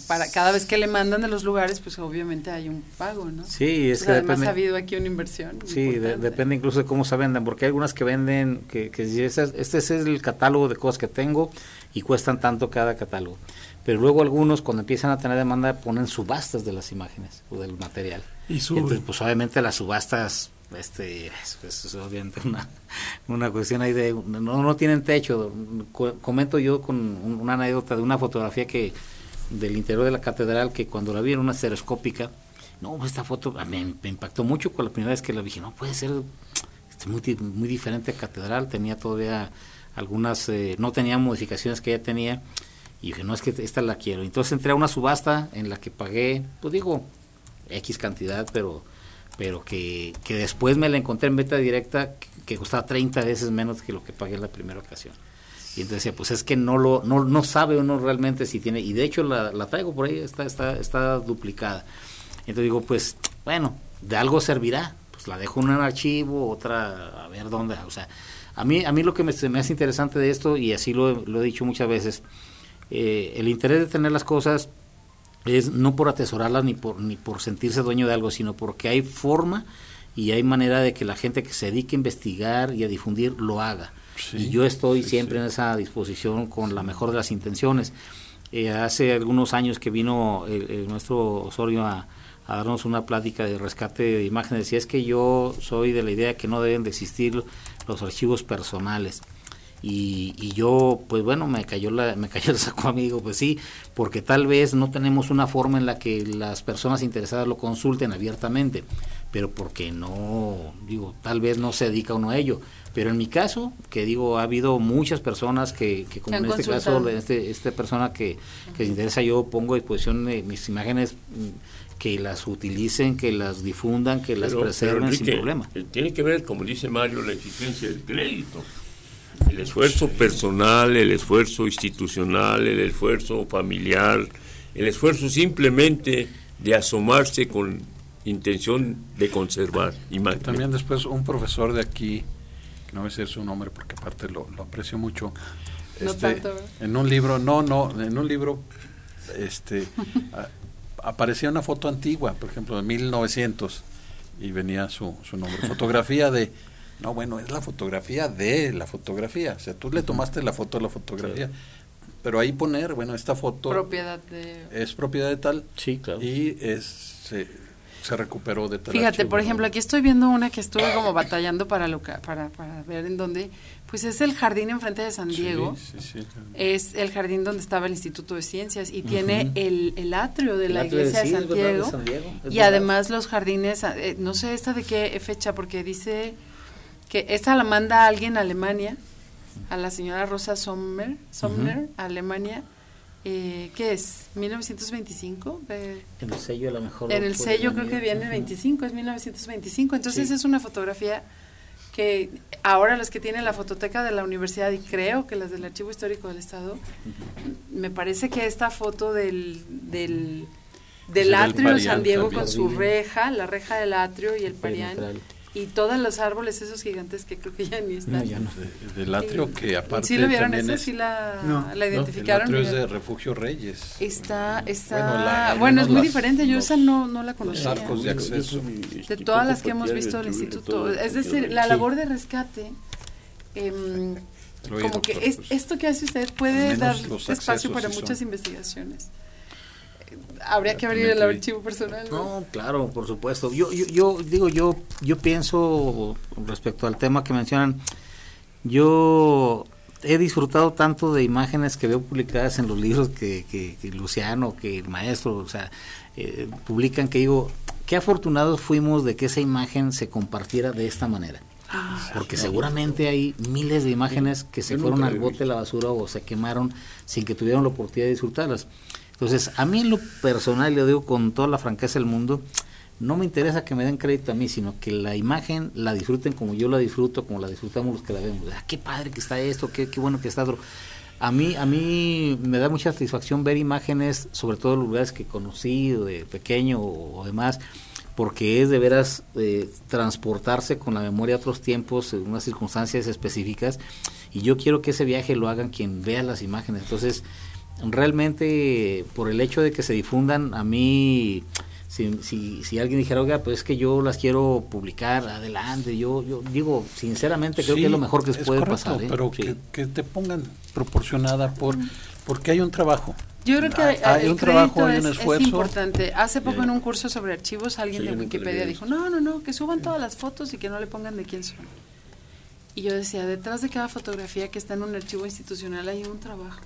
para cada vez que le mandan de los lugares, pues obviamente hay un pago, ¿no? Sí, es Pues que además depende- ha habido aquí una inversión. Sí, de- depende incluso de cómo se vendan, porque hay algunas que venden, que, que si ese, es- este es el catálogo de cosas que tengo y cuestan tanto cada catálogo. Pero luego algunos, cuando empiezan a tener demanda, ponen subastas de las imágenes o del material. Y suben. entonces, pues obviamente las subastas, este, es, obviamente una, una cuestión ahí de, no, no tienen techo. Co- comento yo con un- una anécdota de una fotografía que del interior de la catedral que cuando la vi en una estereoscópica, no, pues, esta foto a mí me impactó mucho con la primera vez que la vi. Dije, no puede ser este, muy, muy diferente a catedral. Tenía todavía algunas, eh, no tenía modificaciones que ya tenía. Y dije, no, es que esta la quiero. Entonces entré a una subasta en la que pagué, pues digo, X cantidad, pero pero que, que después me la encontré en venta directa que, costaba 30 veces menos que lo que pagué la primera ocasión. Y entonces decía, pues es que no lo no, no sabe uno realmente si tiene, y de hecho la, la traigo por ahí, está, está, está duplicada. Entonces digo, pues bueno, de algo servirá, pues la dejo en un archivo, otra a ver dónde, o sea, a mí, a mí lo que me, me hace interesante de esto, y así lo, lo he dicho muchas veces, eh, el interés de tener las cosas es no por atesorarlas ni por ni por sentirse dueño de algo, sino porque hay forma y hay manera de que la gente que se dedique a investigar y a difundir lo haga. Sí, y yo estoy sí, siempre sí. en esa disposición con la mejor de las intenciones. Eh, hace algunos años que vino el, el nuestro Osorio a, a darnos una plática de rescate de imágenes, y es que yo soy de la idea que no deben de existir los archivos personales. Y, y yo, pues bueno, me cayó, la, me cayó el saco amigo, pues sí, porque tal vez no tenemos una forma en la que las personas interesadas lo consulten abiertamente, pero porque no, digo, tal vez no se dedica uno a ello. Pero en mi caso, que digo, ha habido muchas personas que, que como en este consultado. caso, este, esta persona que, que se interesa, yo pongo a disposición de mis imágenes mm, que las utilicen, que las difundan, que las preserven pero, sin problema. eh, Tiene que ver, como dice Mario, la exigencia del crédito. El esfuerzo personal, el esfuerzo institucional, el esfuerzo familiar, el esfuerzo simplemente de asomarse con intención de conservar imágenes. También después un profesor de aquí, que no voy a decir su nombre porque aparte lo, lo aprecio mucho, No este, tanto, ¿verdad? en un libro, no, no, en un libro, este, a- aparecía una foto antigua, por ejemplo, de 1900, y venía su, su nombre, fotografía de, no, bueno, es la fotografía de la fotografía, o sea, tú le tomaste la foto de la fotografía, pero ahí poner, bueno, esta foto Propiedad de... es propiedad de tal, Sí, claro. y es, se, se recuperó de tal Fíjate, archivo, por ¿no? ejemplo, aquí estoy viendo una que estuve como batallando para, loca- para, para ver en dónde, Pues es el jardín enfrente de San Diego. Sí, sí, sí. Es el jardín donde estaba el Instituto de Ciencias y tiene el, el atrio de El la atrio iglesia de sí, San de Diego. San Diego, es Y verdad. además los jardines, eh, no sé esta de qué fecha, porque dice que esta la manda alguien a Alemania, a la señora Rosa Sommer, Sommer a Alemania. Eh, ¿Qué es? ¿1925? De- En el sello a lo mejor. en el sello creo que viene el 25, es 1925. Entonces Sí. es una fotografía que ahora los que tienen la fototeca de la universidad y creo que las del Archivo Histórico del Estado, me parece que esta foto del, del, del atrio de San Diego con su reja, la reja del atrio y el parián. Y todos los árboles esos gigantes que creo que ya ni están. No, ya no. De- del atrio que aparte ¿Sí lo vieron eso? es, ¿Sí la, No, la ¿no? identificaron? El atrio es de Refugio Reyes. Está, está, Bueno, la- bueno, es muy las- diferente, yo los- esa no, no la Los conocía. arcos de acceso. de todas las que hemos visto del instituto. Es decir, la labor de rescate, em, oye, como que doctor, es, pues, esto que hace usted puede dar los espacio para muchas son- investigaciones. Habría que abrir el archivo personal. ¿no? No, claro, por supuesto. Yo, yo, yo digo, yo, yo pienso respecto al tema que mencionan, yo he disfrutado tanto de imágenes que veo publicadas en los libros que, que, que Luciano, que el maestro, o sea, eh, publican que digo, qué afortunados fuimos de que esa imagen se compartiera de esta manera. Porque seguramente hay miles de imágenes que se fueron al bote de la basura o se quemaron sin que tuvieran la oportunidad de disfrutarlas. Entonces, a mí en lo personal, le digo con toda la franqueza del mundo, no me interesa que me den crédito a mí, sino que la imagen la disfruten como yo la disfruto, como la disfrutamos los que la vemos. Ah, qué padre que está esto, qué, bueno que está otro. A mí, a mí me da mucha satisfacción ver imágenes, sobre todo lugares que conocí de pequeño o demás, porque es de veras eh, transportarse con la memoria a otros tiempos, en unas circunstancias específicas, y yo quiero que ese viaje lo hagan quien vea las imágenes. Entonces, realmente, por el hecho de que se difundan, a mí, si, si, si alguien dijera, oiga, pues es que yo las quiero publicar, adelante, yo, yo digo, sinceramente creo Sí, que es lo mejor que es puede correcto, pasar. ¿eh? Pero Sí. que, que te pongan proporcionada por porque hay un trabajo. Yo creo que Hay- hay el un trabajo, crédito hay un es- es, esfuerzo. importante. Hace poco en un curso sobre archivos alguien Sí, de Wikipedia dijo, no, no, no, que suban todas las fotos y que no le pongan de quién son. Y yo decía, detrás de cada fotografía que está en un archivo institucional hay un trabajo.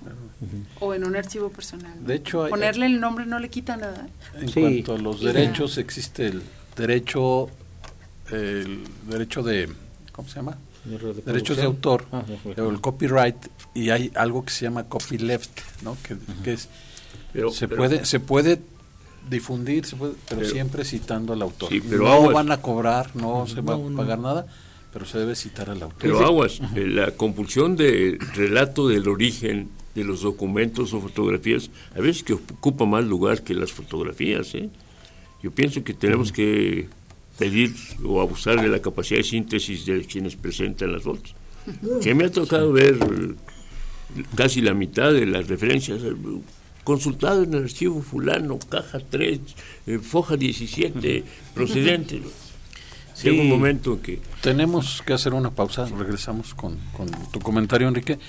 O en un archivo personal. ¿no? De hecho, hay- Ponerle el nombre no le quita nada. En Sí. cuanto a los Y ya. derechos, existe el derecho, el derecho de, ¿cómo se llama? De re- de Derechos de autor, Ah, de el copyright, y hay algo que se llama copyleft, ¿no? Que, que es, Pero- se pero- puede, se puede difundir, se puede- pero, Pero- siempre citando al autor. Sí, pero no van a cobrar, no se va No, a no. pagar nada, pero se debe citar al autor. Pero aguas, eh, la compulsión de relato del origen de los documentos o fotografías, a veces que ocupa más lugar que las fotografías. ¿eh? Yo pienso que tenemos que pedir o abusar de la capacidad de síntesis de quienes presentan las fotos. Que me ha tocado ver eh, casi la mitad de las referencias. eh, Consultado en el archivo fulano, caja 3, eh, foja 17, procedente. Sí. Llega un momento en que Tenemos que hacer una pausa, regresamos con, tu comentario, Enrique.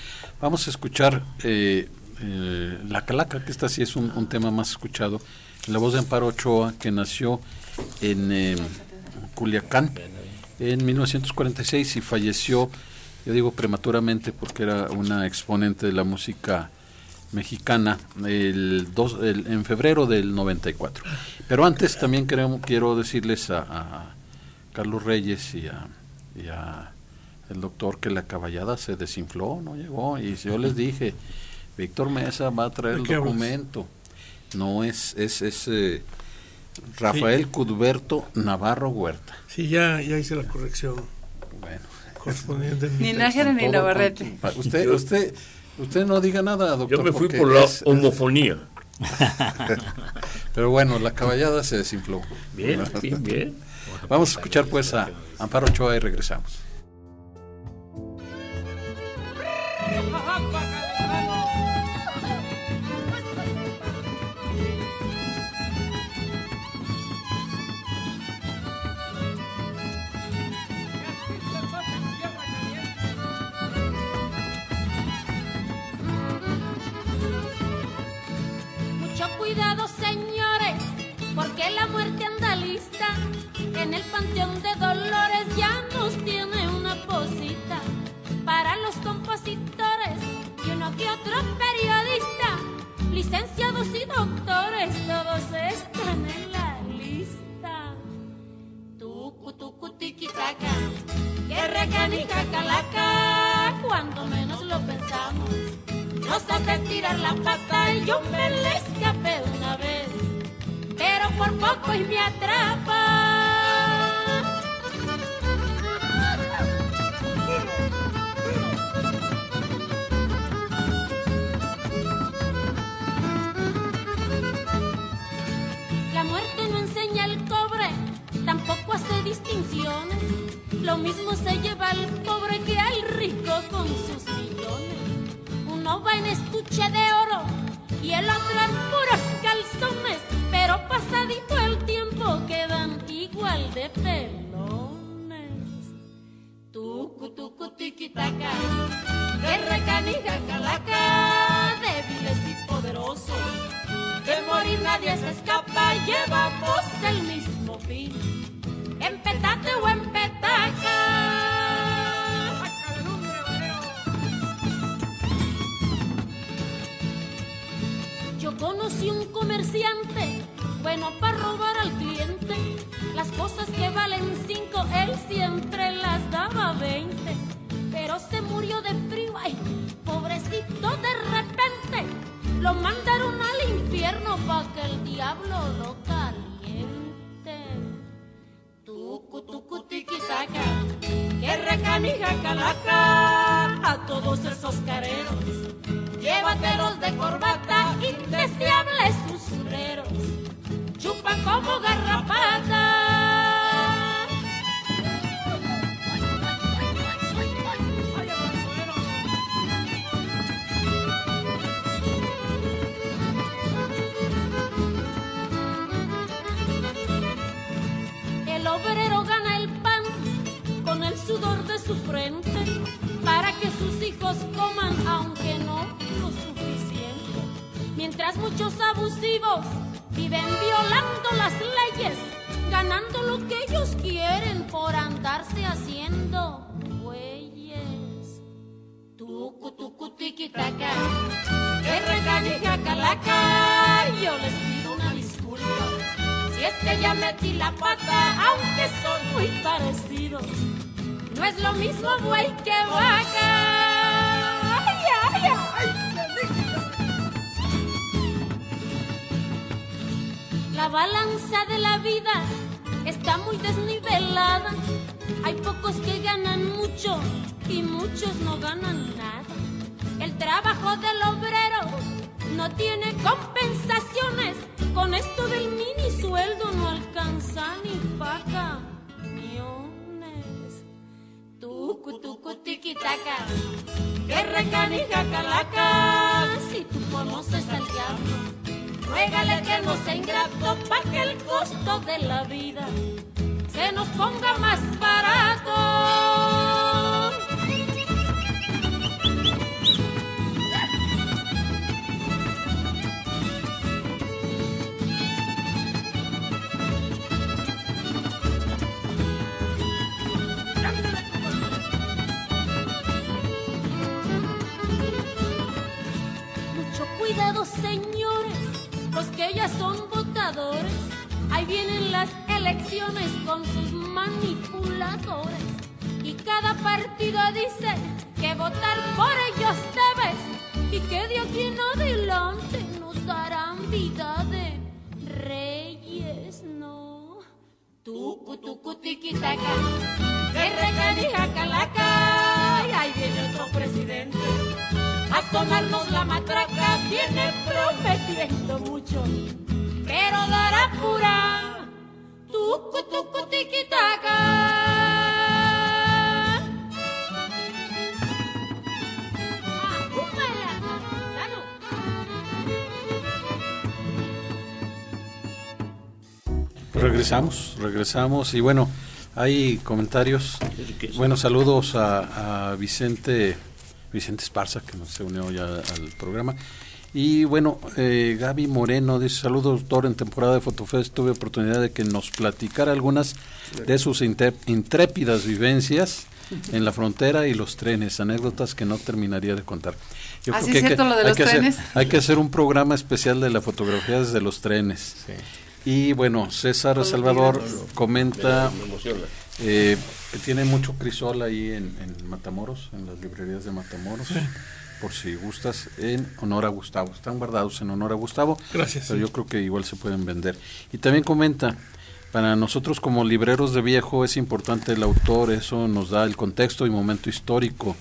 Vamos a escuchar eh, eh, La Calaca, que esta sí es un, tema más escuchado, la voz de Amparo Ochoa, que nació en eh, Culiacán en 1946 y falleció, yo digo prematuramente porque era una exponente de la música mexicana el dos, el- en febrero del 94. Pero antes también queremos, quiero decirles a Carlos Reyes y a, y a el doctor que la caballada se desinfló, no llegó. Y yo les dije, Víctor Mesa va a traer ¿De el hablas? documento. No es, es, es eh, Rafael Cudberto Navarro Huerta. Sí, ya, ya hice la corrección Bueno, correspondiente. Ni. Nájera ni Navarrete. con- Usted, usted, usted no diga nada, doctor. yo me fui por la es- homofonía. Pero bueno, la caballada se desinfló. Bien, bien, bien. Vamos a escuchar pues a Amparo Ochoa y regresamos. En el panteón de Dolores ya nos tiene una posita para los compositores y uno que otro periodista, licenciados y doctores, todos están en la lista. Tucu, tucu, tiquitaca, que recanica calaca, cuando menos lo pensamos. Nos hace tirar la pata y yo me le escapé una vez, pero por poco y me atrapa. Distinciones. Lo mismo se lleva al pobre que al rico con sus millones. Uno va en estuche de oro y el otro en puros calzones, pero pasadito el tiempo quedan igual de pelones. Tucu, tucu, tiquitaca, guerra canija calaca, débiles y poderosos. De morir nadie se escapa, llevamos el mismo fin. En petate o en petaca. Yo conocí un comerciante, bueno para robar al cliente. Las cosas que valen cinco, él siempre las daba veinte. Pero se murió de frío, ay, pobrecito de repente. Lo mandaron al infierno pa' que el diablo calaca a todos esos careros. Llévatelos de corbata, indeseables usureros. Chupan como garrapata. El obrero gana el pan con el sudor de su frente hijos coman aunque no lo suficiente. Mientras muchos abusivos viven violando las leyes, ganando lo que ellos quieren por andarse haciendo güeyes. Tucu, tucu, tiquitaca, que recanija calaca, yo les pido una disculpa. Si es que ya metí la pata, aunque son muy parecidos, no es lo mismo buey que vaca. La balanza de la vida está muy desnivelada. Hay pocos que ganan mucho y muchos no ganan nada. El trabajo del obrero no tiene compensaciones. Con esto del mini sueldo no alcanza ni Tucu, tiquitaca, que recanija calaca. Si tú conoces al diablo, ruégale que no sea ingrato pa' que el costo de la vida se nos ponga más barato. Los que ya son votadores. Ahí vienen las elecciones con sus manipuladores. Y cada partido dice que votar por ellos debes. Y que de aquí en adelante nos darán vida de reyes, no. Tucu, tucu, tiquitaca, que calaca. Y ahí viene otro presidente a sonarnos la matraca viene prometiendo mucho, pero dará pura tucu tucu tiquitaca. Regresamos, regresamos y bueno, hay comentarios. Bueno, saludos a, a Vicente Vicente Esparza que nos se unió ya al programa. Y bueno, eh, Gaby Moreno dice saludos, doctor, en temporada de Fotofest tuve oportunidad de que nos platicara algunas de sus intrépidas vivencias en la frontera y los trenes, anécdotas que no terminaría de contar. Yo Así es cierto, lo de los trenes. hay que hacer un programa especial de la fotografía desde los trenes. Y bueno, César Salvador comenta, eh, tiene mucho crisol ahí en, Matamoros, en las librerías de Matamoros. Por si gustas, en honor a Gustavo. Están guardados en honor a Gustavo. Gracias. Pero yo creo que igual se pueden vender. Y también comenta, para nosotros como libreros de viejo es importante el autor, eso nos da el contexto y momento histórico,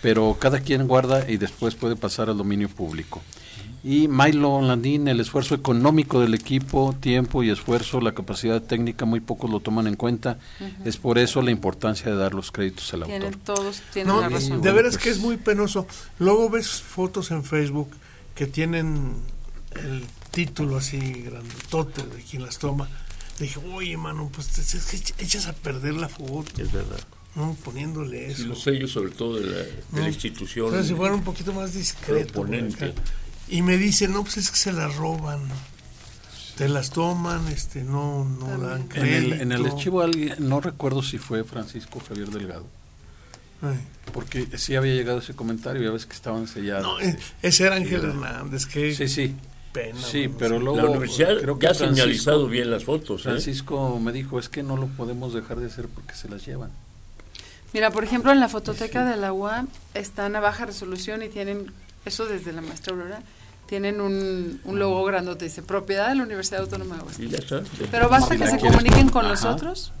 pero cada quien guarda y después puede pasar al dominio público. Y Milo Landín, el esfuerzo económico del equipo, tiempo y esfuerzo, la capacidad técnica, muy pocos lo toman en cuenta. Es por eso la importancia de dar los créditos al tienen autor. Todos tienen la razón. De veras que es muy penoso. Luego ves fotos en Facebook que tienen el título así grandotote de quien las toma dije, oye, mano, pues es que echas a perder la foto. Es verdad. ¿no? Poniéndole eso. Y los sellos, sobre todo de la, de la institución. Pero si fuera un poquito más discreto. Y me dicen, no, pues es que se las roban. Te las toman, este, no, no dan crédito. En el, archivo alguien, no recuerdo si fue Francisco Javier Delgado. Porque sí había llegado ese comentario, ya ves que estaban sellados. No, eh, ese era Ángel Hernández, que sí, sí. Sí, pero luego la universidad creo que ha señalizado bien las fotos. ¿eh? Francisco me dijo, es que no lo podemos dejar de hacer porque se las llevan. Mira, por ejemplo, en la fototeca de la UAM están a baja resolución y tienen, eso desde la maestra Aurora, tienen un, un logo grandote, dice propiedad de la Universidad Autónoma de Aguascalientes. Pero basta que se comuniquen con nosotros,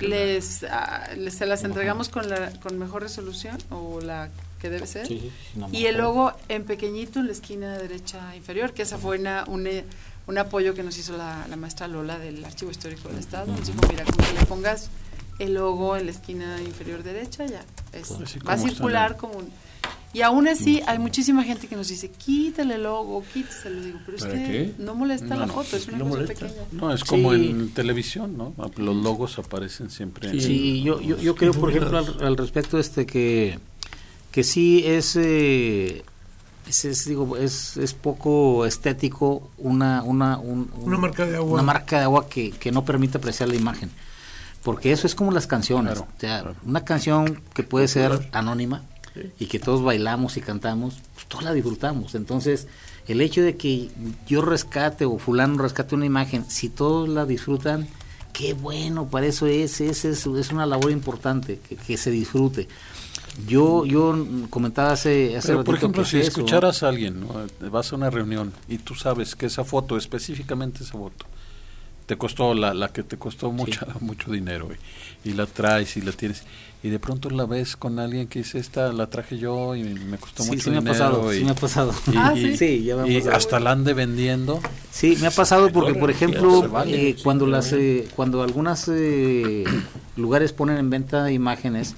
les, ah, les, se las entregamos con, la, con mejor resolución o la que debe ser. y el logo en pequeñito en la esquina derecha inferior, que esa fue una, un, apoyo que nos hizo la, maestra Lola del Archivo Histórico del Estado. Nos dijo, mira, como que le pongas el logo en la esquina inferior derecha, ya. Es, va a circular como un... Y aún así hay muchísima gente que nos dice, quítale el logo, quíteselo. Digo, pero es que no molesta la foto, es una cosa pequeña. No, es como en televisión, ¿no? Los logos aparecen siempre. Sí, yo, yo, yo creo, por ejemplo, al, al respecto este que que sí es, eh, es, digo, es, es, poco estético una, una, una marca de agua, una marca de agua que, que, no permite apreciar la imagen. Porque eso es como las canciones. o sea, Una canción que puede ser anónima y que todos bailamos y cantamos, pues todos la disfrutamos. Entonces, el hecho de que yo rescate o fulano rescate una imagen, si todos la disfrutan, qué bueno, para eso es, es, es, es una labor importante, que, que se disfrute. Yo, yo comentaba hace, hace Pero, por ejemplo, si escucharas a alguien, ¿no? vas a una reunión y tú sabes que esa foto, específicamente esa foto, te costó la, la que te costó mucho, mucho dinero y, la traes y la tienes. Y de pronto la ves con alguien que dice esta la traje yo y me costó mucho dinero me ha pasado, y, sí me ha pasado. y, ah, sí, ya me hasta la ande vendiendo. Sí me ha pasado porque por ejemplo eh, cuando las eh, cuando algunas eh, lugares ponen en venta imágenes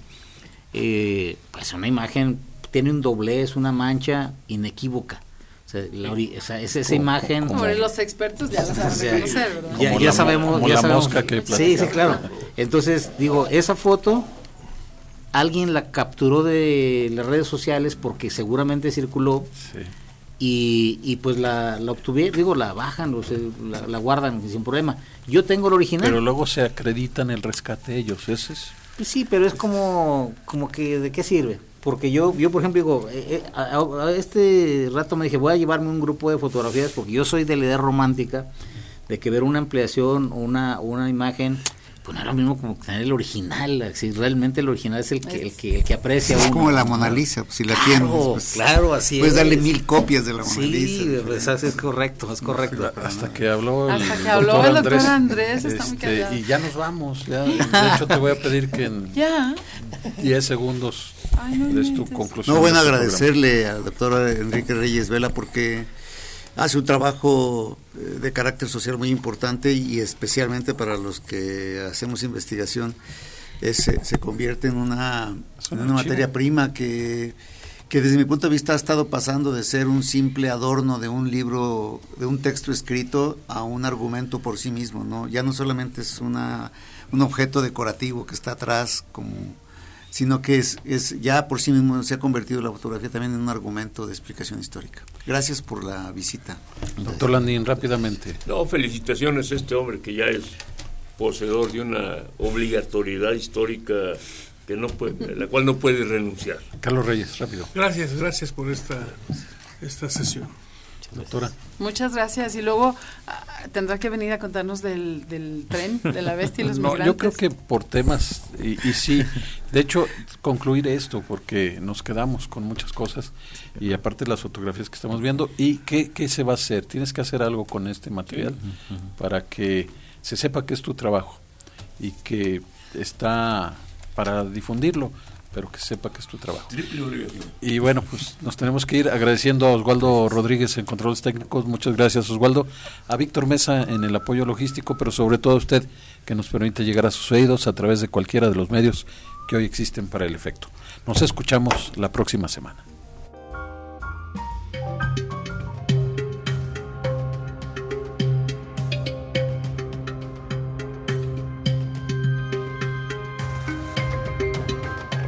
eh, pues una imagen tiene un doblez, una mancha inequívoca. O sea, es esa imagen. Como los expertos ya la saben reconocer, ¿verdad? Ya, ya sabemos. ya la sabemos, mosca que Sí, sí, claro. Entonces, digo, esa foto alguien la capturó de las redes sociales porque seguramente circuló. Sí. Y, y, pues la, la obtuvieron, digo, la bajan, o la, la, guardan sin problema. Yo tengo el original. Pero luego se acreditan el rescate ellos, ese es. Pues sí, pero es como, como que, ¿de qué sirve? Porque yo, yo por ejemplo, digo, eh, eh, a, este rato me dije, voy a llevarme un grupo de fotografías porque yo soy de la idea romántica de que ver una ampliación una, una imagen pues no es lo mismo como tener el original, si realmente el original es el que, el que, el que aprecia. Es como la Mona Lisa, pues, si la tienes. Pues, claro, así Puedes darle mil copias de la Mona Lisa. Sí, pues, es correcto, es correcto. Hasta que habló el, Hasta que habló el doctor Andrés, está muy este, Y ya nos vamos, ya, de hecho te voy a pedir que en 10 segundos des tu conclusión. No, bueno, agradecerle al doctor Enrique Reyes Vela porque hace un trabajo eh, de carácter social muy importante y especialmente para los que hacemos investigación se convierte en una, una materia prima que, que desde mi punto de vista ha estado pasando de ser un simple adorno de un libro, de un texto escrito a un argumento por sí mismo, ¿no? Ya no solamente es una, un objeto decorativo que está atrás como sino que es, es ya por sí mismo se ha convertido la fotografía también en un argumento de explicación histórica. Gracias por la visita. Doctor Landín, rápidamente. No, felicitaciones a este hombre que ya es poseedor de una obligatoriedad histórica que no puede, a la cual no puede renunciar. Carlos Reyes, rápido. Gracias, gracias por esta, esta sesión. Doctora. Muchas gracias. Y luego ah, tendrá que venir a contarnos del, del tren, de la bestia y los No, migrantes. yo creo que por temas, y, y sí, de hecho, concluir esto, porque nos quedamos con muchas cosas, y aparte las fotografías que estamos viendo, y qué, qué se va a hacer. Tienes que hacer algo con este material para que se sepa que es tu trabajo y que está para difundirlo, pero que sepa que es tu trabajo. Y bueno, pues nos tenemos que ir agradeciendo a Oswaldo Rodríguez en controles técnicos. Muchas gracias, Oswaldo. A Víctor Mesa en el apoyo logístico, pero sobre todo a usted que nos permite llegar a sus oídos a través de cualquiera de los medios que hoy existen para el efecto. Nos escuchamos la próxima semana.